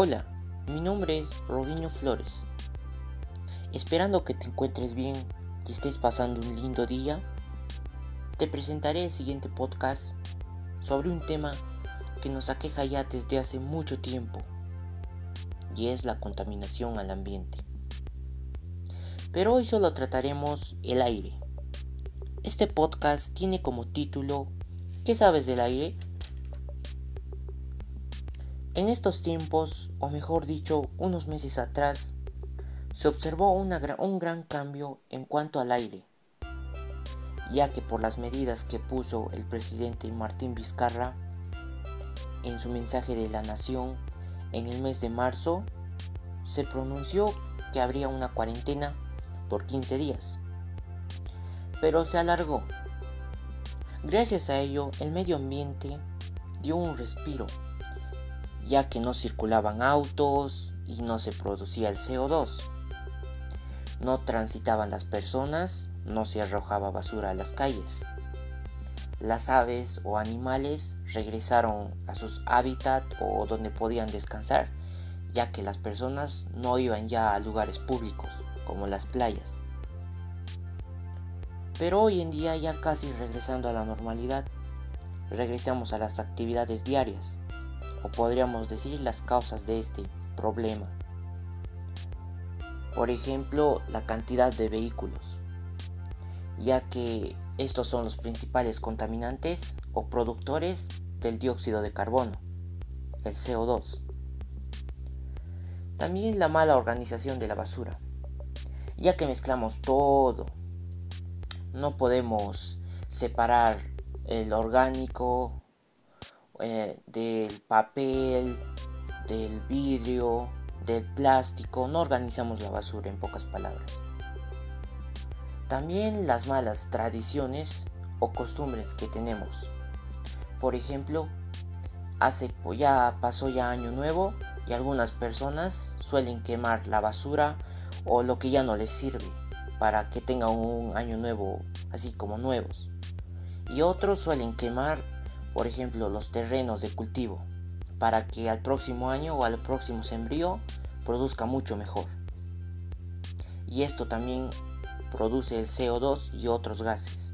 Hola, mi nombre es Robinho Flores. Esperando que te encuentres bien, que estés pasando un lindo día, te presentaré el siguiente podcast sobre un tema que nos aqueja ya desde hace mucho tiempo y es la contaminación al ambiente. Pero hoy solo trataremos el aire. Este podcast tiene como título ¿Qué sabes del aire? En estos tiempos, o mejor dicho, unos meses atrás, se observó un gran cambio en cuanto al aire, ya que por las medidas que puso el presidente Martín Vizcarra en su mensaje de la nación en el mes de marzo, se pronunció que habría una cuarentena por 15 días, pero se alargó. Gracias a ello, el medio ambiente dio un respiro ya que no circulaban autos y no se producía el CO2. No transitaban las personas, no se arrojaba basura a las calles. Las aves o animales regresaron a sus hábitats o donde podían descansar, ya que las personas no iban ya a lugares públicos como las playas. Pero hoy en día ya casi regresando a la normalidad, regresamos a las actividades diarias podríamos decir las causas de este problema. Por ejemplo, la cantidad de vehículos, ya que estos son los principales contaminantes o productores del dióxido de carbono, el CO2. También la mala organización de la basura, ya que mezclamos todo. No podemos separar el orgánico eh, del papel, del vidrio, del plástico, no organizamos la basura en pocas palabras. También las malas tradiciones o costumbres que tenemos. Por ejemplo, hace ya pasó ya año nuevo y algunas personas suelen quemar la basura o lo que ya no les sirve para que tengan un año nuevo así como nuevos. Y otros suelen quemar por ejemplo los terrenos de cultivo, para que al próximo año o al próximo sembrío produzca mucho mejor. Y esto también produce el CO2 y otros gases.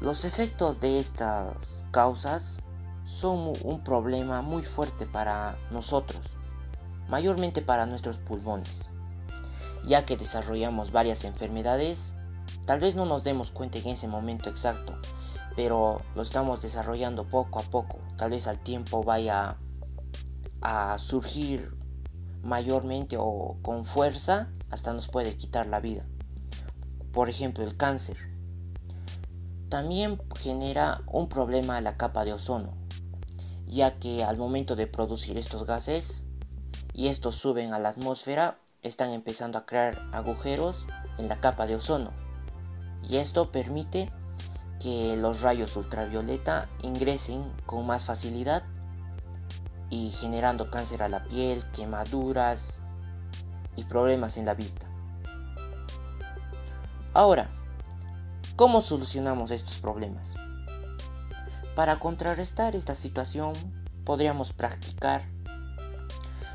Los efectos de estas causas son un problema muy fuerte para nosotros, mayormente para nuestros pulmones, ya que desarrollamos varias enfermedades, tal vez no nos demos cuenta en ese momento exacto, pero lo estamos desarrollando poco a poco. Tal vez al tiempo vaya a surgir mayormente o con fuerza hasta nos puede quitar la vida. Por ejemplo, el cáncer. También genera un problema a la capa de ozono, ya que al momento de producir estos gases y estos suben a la atmósfera, están empezando a crear agujeros en la capa de ozono. Y esto permite que los rayos ultravioleta ingresen con más facilidad y generando cáncer a la piel, quemaduras y problemas en la vista. Ahora, ¿cómo solucionamos estos problemas? Para contrarrestar esta situación podríamos practicar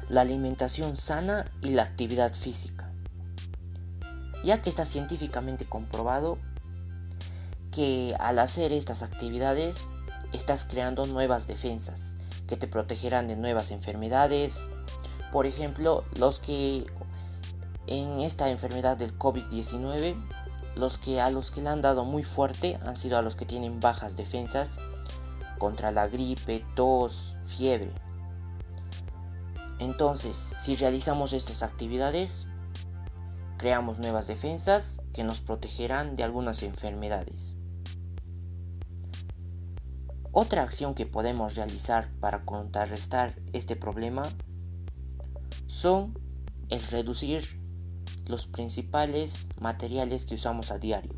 la alimentación sana y la actividad física, ya que está científicamente comprobado que al hacer estas actividades estás creando nuevas defensas que te protegerán de nuevas enfermedades. Por ejemplo, los que en esta enfermedad del COVID-19, los que a los que le han dado muy fuerte han sido a los que tienen bajas defensas contra la gripe, tos, fiebre. Entonces, si realizamos estas actividades, creamos nuevas defensas que nos protegerán de algunas enfermedades. Otra acción que podemos realizar para contrarrestar este problema son el reducir los principales materiales que usamos a diario,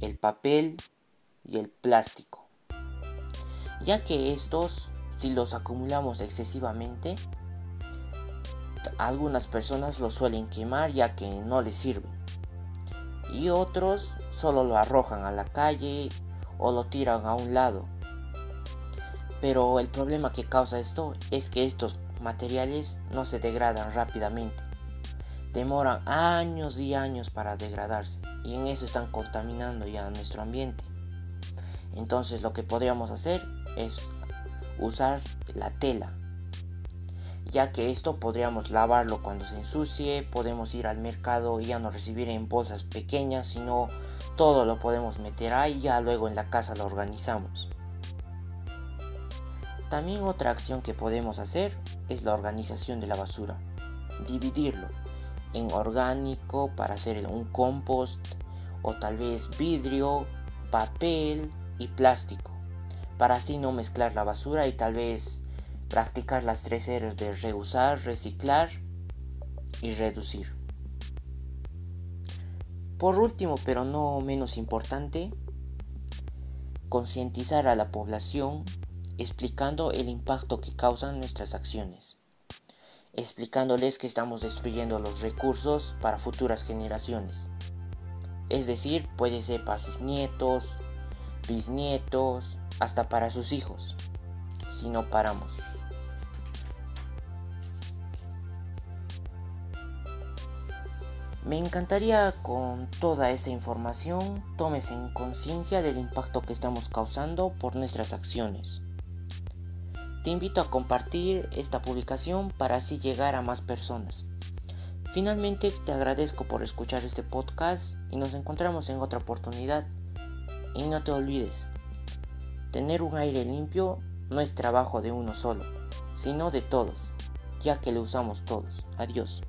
el papel y el plástico, ya que estos, si los acumulamos excesivamente, algunas personas lo suelen quemar ya que no les sirve y otros solo lo arrojan a la calle o lo tiran a un lado. Pero el problema que causa esto es que estos materiales no se degradan rápidamente. Demoran años y años para degradarse y en eso están contaminando ya nuestro ambiente. Entonces lo que podríamos hacer es usar la tela ya que esto podríamos lavarlo cuando se ensucie, podemos ir al mercado y ya no recibir en bolsas pequeñas, sino todo lo podemos meter ahí y ya luego en la casa lo organizamos. También otra acción que podemos hacer es la organización de la basura. Dividirlo en orgánico para hacer un compost o tal vez vidrio, papel y plástico para así no mezclar la basura y tal vez practicar las tres eres de reusar, reciclar y reducir. Por último, pero no menos importante, concientizar a la población explicando el impacto que causan nuestras acciones, explicándoles que estamos destruyendo los recursos para futuras generaciones. Es decir, puede ser para sus nietos, bisnietos, hasta para sus hijos, si no paramos. Me encantaría con toda esta información tomes en conciencia del impacto que estamos causando por nuestras acciones. Te invito a compartir esta publicación para así llegar a más personas. Finalmente te agradezco por escuchar este podcast y nos encontramos en otra oportunidad. Y no te olvides, tener un aire limpio no es trabajo de uno solo, sino de todos, ya que lo usamos todos. Adiós.